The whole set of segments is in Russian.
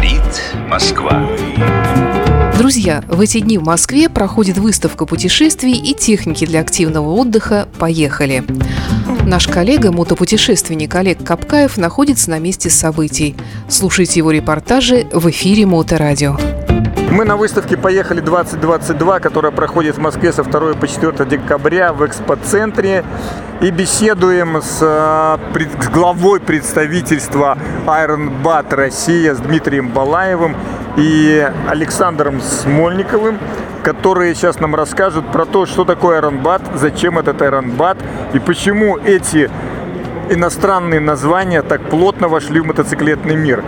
Говорит Москва. Друзья, в эти дни в Москве проходит выставка путешествий и техники для активного отдыха «Поехали». Наш коллега, мотопутешественник Олег Капкаев, находится на месте событий. Слушайте его репортажи в эфире Моторадио. Мы на выставке «Поехали 2022», которая проходит в Москве со 2 по 4 декабря в экспоцентре. И беседуем с, э, с главой представительства Iron Bat Россия, с Дмитрием Балаевым и Александром Смольниковым, которые сейчас нам расскажут про то, что такое Iron Bat, зачем этот Iron Bat и почему эти иностранные названия так плотно вошли в мотоциклетный мир.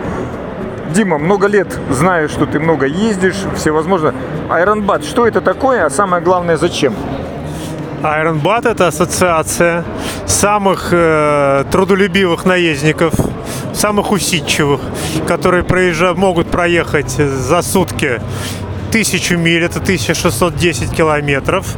Дима, много лет знаю, что ты много ездишь, всевозможно. Айронбат, что это такое, а самое главное, зачем? Ironbat это ассоциация самых э, трудолюбивых наездников, самых усидчивых, которые проезжа- могут проехать за сутки тысячу миль, это 1610 километров,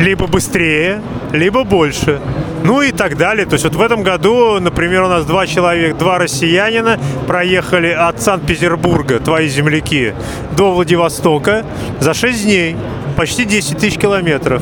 либо быстрее, либо больше. Ну и так далее. То есть вот в этом году, например, у нас два человека, два россиянина проехали от Санкт-Петербурга, твои земляки, до Владивостока за 6 дней, почти 10 тысяч километров.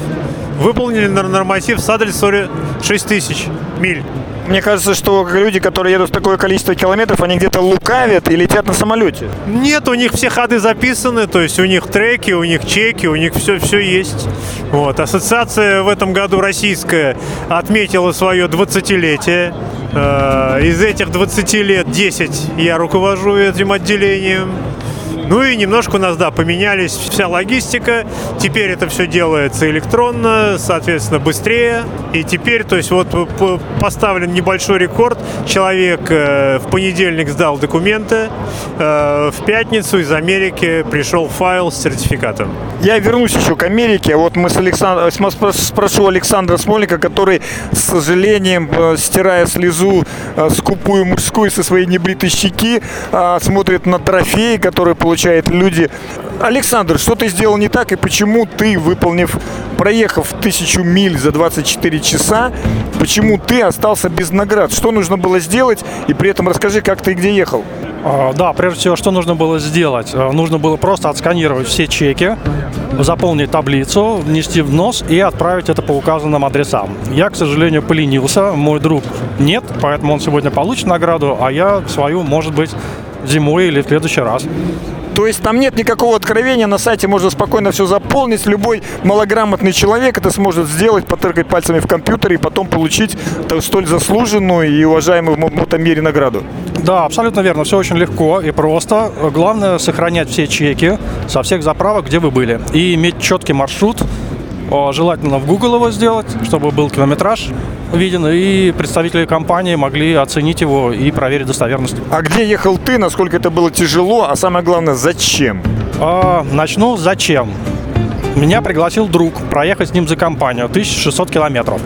Выполнили норматив с адресом 6 тысяч миль. Мне кажется, что люди, которые едут в такое количество километров, они где-то лукавят и летят на самолете. Нет, у них все ходы записаны, то есть у них треки, у них чеки, у них все, все есть. Вот. Ассоциация в этом году российская отметила свое 20-летие. Э, Из этих 20 лет 10 я руковожу этим отделением. Ну и немножко у нас, да, поменялись вся логистика. Теперь это все делается электронно, соответственно, быстрее. И теперь, то есть вот п- поставлен небольшой рекорд. Человек э, в понедельник сдал документы, э, в пятницу из Америки пришел файл с сертификатом. Я вернусь еще к Америке. Вот мы с Александром, спрошу Александра Смольника, который, с сожалением, э, стирая слезу э, скупую мужскую со своей небритой щеки, э, смотрит на трофеи, которые получают люди. Александр, что ты сделал не так и почему ты, выполнив, проехав тысячу миль за 24 часа, почему ты остался без наград? Что нужно было сделать? И при этом расскажи, как ты и где ехал. А, Да, прежде всего, что нужно было сделать? А, Нужно было просто отсканировать все чеки, заполнить таблицу, внести в нос и отправить это по указанным адресам. Я, к сожалению, поленился, мой друг нет, поэтому он сегодня получит награду, а я свою, может быть, зимой или в следующий раз. То есть там нет никакого откровения, на сайте можно спокойно все заполнить. Любой малограмотный человек это сможет сделать, потыркать пальцами в компьютере и потом получить та- столь заслуженную и уважаемую в мо- мотомире награду. Да, абсолютно верно. Все очень легко и просто. Главное сохранять все чеки со всех заправок, где вы были. И иметь четкий маршрут. О, Желательно в Google его сделать, чтобы был километраж виден, и представители компании могли оценить его и проверить достоверность. А где ехал ты, насколько это было тяжело, а самое главное, зачем? А, начну зачем? Меня пригласил друг проехать с ним за компанию 1600 километров.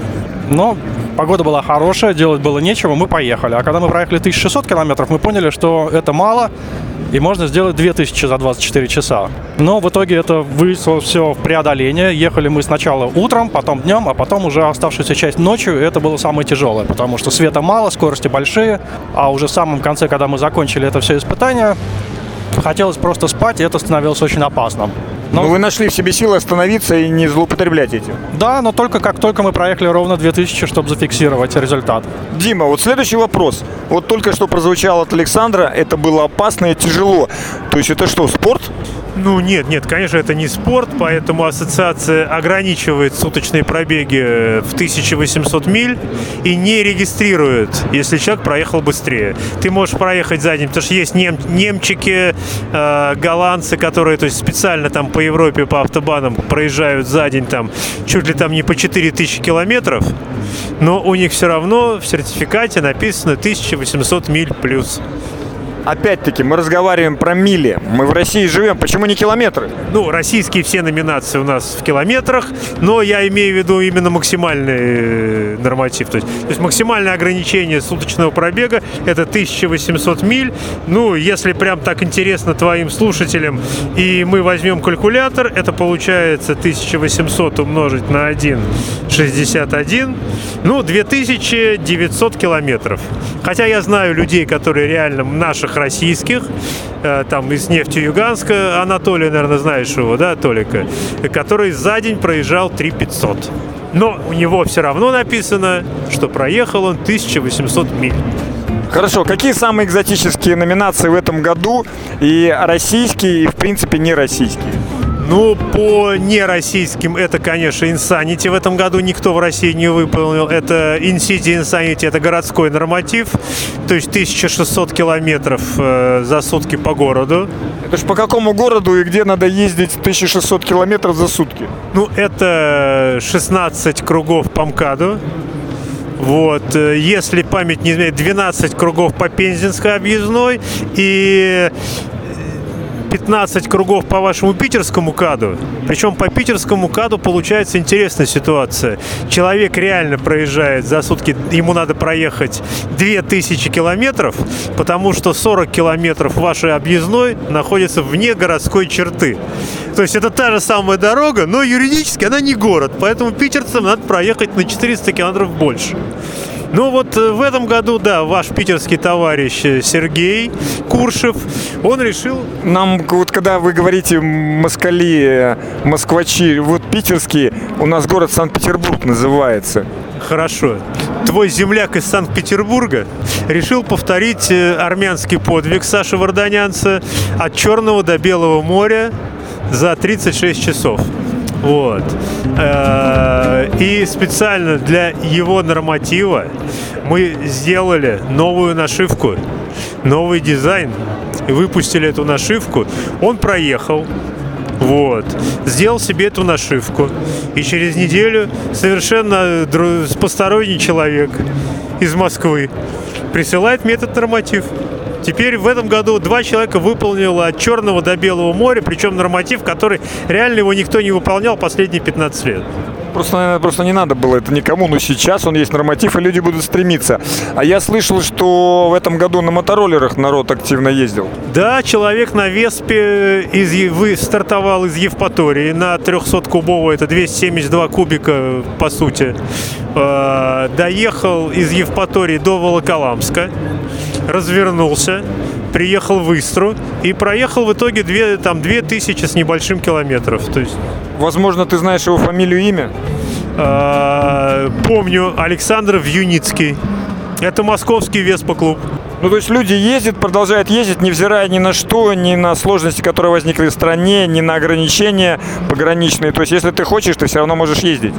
Но погода была хорошая, делать было нечего, мы поехали. А когда мы проехали 1600 километров, мы поняли, что это мало, и можно сделать 2000 за 24 часа. Но в итоге это вышло все в преодоление. Ехали мы сначала утром, потом днем, а потом уже оставшуюся часть ночью. Это было самое тяжелое, потому что света мало, скорости большие. А уже в самом конце, когда мы закончили это все испытание, хотелось просто спать, и это становилось очень опасным. Но, Ну, вы нашли в себе силы остановиться и не злоупотреблять этим. Да, но только как только мы проехали ровно 2000, чтобы зафиксировать результат. Дима, вот следующий вопрос. Вот только что прозвучал от Александра, это было опасно и тяжело. То есть это что, спорт? Ну нет, нет, конечно, это не спорт, поэтому ассоциация ограничивает суточные пробеги в 1800 миль и не регистрирует, если человек проехал быстрее. Ты можешь проехать за день, потому что есть нем- немчики, э, голландцы, которые то есть, специально там по Европе, по автобанам проезжают за день там чуть ли там не по 4000 километров, но у них все равно в сертификате написано 1800 миль плюс. Опять-таки, мы разговариваем про мили. Мы в России живем. Почему не километры? Ну, российские все номинации у нас в километрах, но я имею в виду именно максимальный э, норматив. То есть, то есть максимальное ограничение суточного пробега – это 1800 миль. Ну, если прям так интересно твоим слушателям, и мы возьмем калькулятор, это получается 1800 умножить на 1,61, ну, 2900 километров. Хотя я знаю людей, которые реально, наших российских, э, там из Нефтеюганска, Анатолия, наверное, знаешь его, да, Толика, который за день проезжал 3 500. Но у него все равно написано, что проехал он 1800 миль. Хорошо, какие самые экзотические номинации в этом году? И российские, и в принципе не российские? Ну, по нероссийским это, конечно, Insanity в этом году никто в России не выполнил. Это In-City Insanity, это городской норматив, то есть 1600 километров э, за сутки по городу. Это ж по какому городу и где надо ездить 1600 километров за сутки? Ну, это 16 кругов по МКАДу. Вот, э, если память не изменяет, 12 кругов по Пензенской объездной и 15 кругов по вашему питерскому каду. Причем по питерскому каду получается интересная ситуация. Человек реально проезжает за сутки, ему надо проехать 2000 километров, потому что 40 километров вашей объездной находится вне городской черты. То есть это та же самая дорога, но юридически она не город, поэтому питерцам надо проехать на 400 километров больше. Ну вот э, в этом году, да, ваш питерский товарищ э, Сергей Куршев, он решил... Нам, вот когда вы говорите москали, э, москвачи, вот питерские, у нас город Санкт-Петербург называется. Хорошо. Твой земляк из Санкт-Петербурга решил повторить армянский подвиг Саши Варданянца от Черного до Белого моря за 36 часов. Вот. Э, и специально для его норматива мы сделали новую нашивку, новый дизайн. И выпустили эту нашивку. Он проехал, вот. Сделал себе эту нашивку. И через неделю совершенно посторонний человек из Москвы присылает мне этот норматив. Теперь в этом году два человека выполнило от Черного до Белого моря, причем норматив, который реально его никто не выполнял последние 15 лет. Просто, наверное, просто не надо было это никому, но сейчас он есть норматив, и люди будут стремиться. А я слышал, что в этом году на мотороллерах народ активно ездил. Да, человек на Веспе из, вы, стартовал из Евпатории на 300-кубовую, это 272 кубика, по сути. Э, доехал из Евпатории до Волоколамска развернулся, приехал в Истру и проехал в итоге две, там, две тысячи с небольшим километров. То есть... Возможно, ты знаешь его фамилию и имя? А, помню, Александр Вьюницкий. Это московский Веспа-клуб. Ну, то есть люди ездят, продолжают ездить, невзирая ни на что, ни на сложности, которые возникли в стране, ни на ограничения пограничные. То есть, если ты хочешь, ты все равно можешь ездить.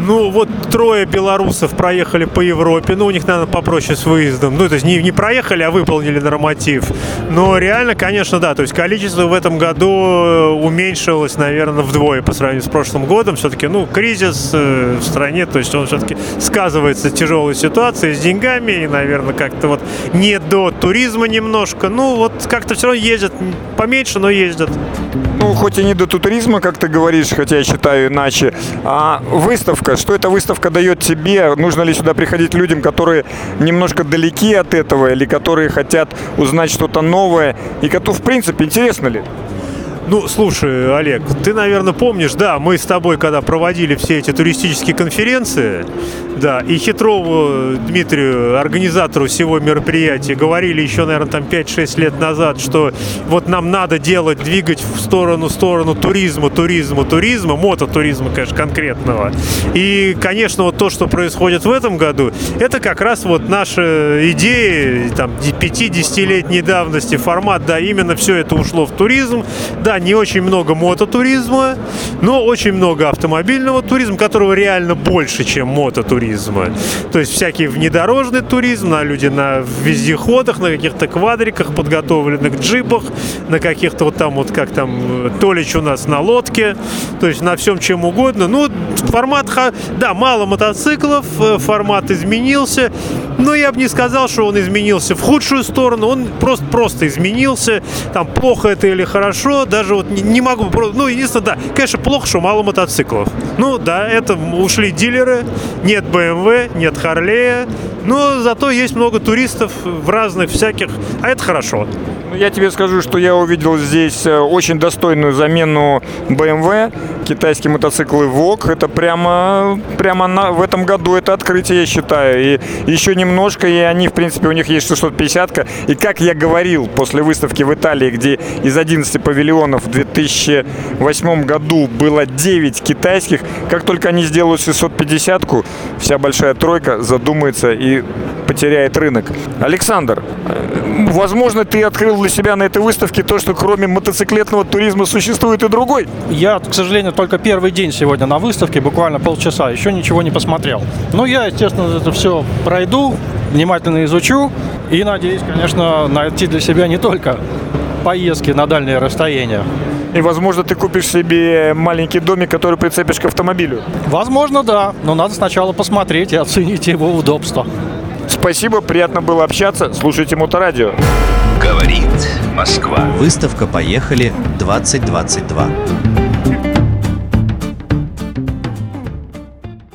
Ну, вот трое белорусов проехали по Европе. Ну, у них, наверное, попроще с выездом. Ну, то есть не, не проехали, а выполнили норматив. Но реально, конечно, да. То есть количество в этом году э, уменьшилось, наверное, вдвое по сравнению с прошлым годом. Все-таки, ну, кризис э, в стране, то есть он все-таки сказывается тяжелой ситуацией с деньгами. И, наверное, как-то вот не до туризма немножко. Ну, вот как-то все равно ездят. Поменьше, но ездят. Ну, хоть и не до туризма, как ты говоришь, хотя я считаю иначе. А выставка, что эта выставка дает тебе? Нужно ли сюда приходить людям, которые немножко далеки от этого, или которые хотят узнать что-то новое, и коту, в принципе, интересно ли? Ну, слушай, Олег, ты, наверное, помнишь, да, мы с тобой, когда проводили все эти туристические конференции, да, и Хитрову Дмитрию, организатору всего мероприятия, говорили еще, наверное, там 5-6 лет назад, что вот нам надо делать, двигать в сторону, сторону туризма, туризма, туризма, мототуризма, конечно, конкретного. И, конечно, вот то, что происходит в этом году, это как раз вот наша идея, там, 5-10-летней давности, формат, да, именно все это ушло в туризм, да, не очень много мототуризма, но очень много автомобильного туризма, которого реально больше, чем мототуризма. То есть всякий внедорожный туризм, на люди на вездеходах, на каких-то квадриках, подготовленных джипах, на каких-то вот там вот как там Толич у нас на лодке, то есть на всем чем угодно. Ну, формат, да, мало мотоциклов, э, формат изменился, но я бы не сказал, что он изменился в худшую сторону, он просто, просто изменился, там плохо это или хорошо, даже даже вот не, не могу, ну, единственное, да, конечно, плохо, что мало мотоциклов. Ну, да, это ушли дилеры, нет BMW, нет Харлея, Но зато есть много туристов в разных всяких, а это хорошо. Ну, я тебе скажу, что я увидел здесь э, очень достойную замену BMW, китайские мотоциклы VOG. Это прямо, прямо на, в этом году это открытие, я считаю. И еще немножко, и они, в принципе, у них есть 650-ка. И как я говорил после выставки в Италии, где из 11 павильонов в 2008 году было 9 китайских, как только они сделают 650-ку, вся большая тройка задумается и потеряет рынок. Александр, возможно, ты открыл для себя на этой выставке то, что кроме мотоциклетного туризма существует и другой? Я, к сожалению, только первый день сегодня на выставке, буквально полчаса, еще ничего не посмотрел. Ну, я, естественно, это все пройду, внимательно изучу и надеюсь, конечно, найти для себя не только поездки на дальние расстояния. И, возможно, ты купишь себе маленький домик, который прицепишь к автомобилю. Возможно, да, но надо сначала посмотреть и оценить его удобство. Спасибо, приятно было общаться. Слушайте Моторадио. Говорит Москва. Выставка «Поехали» 2022.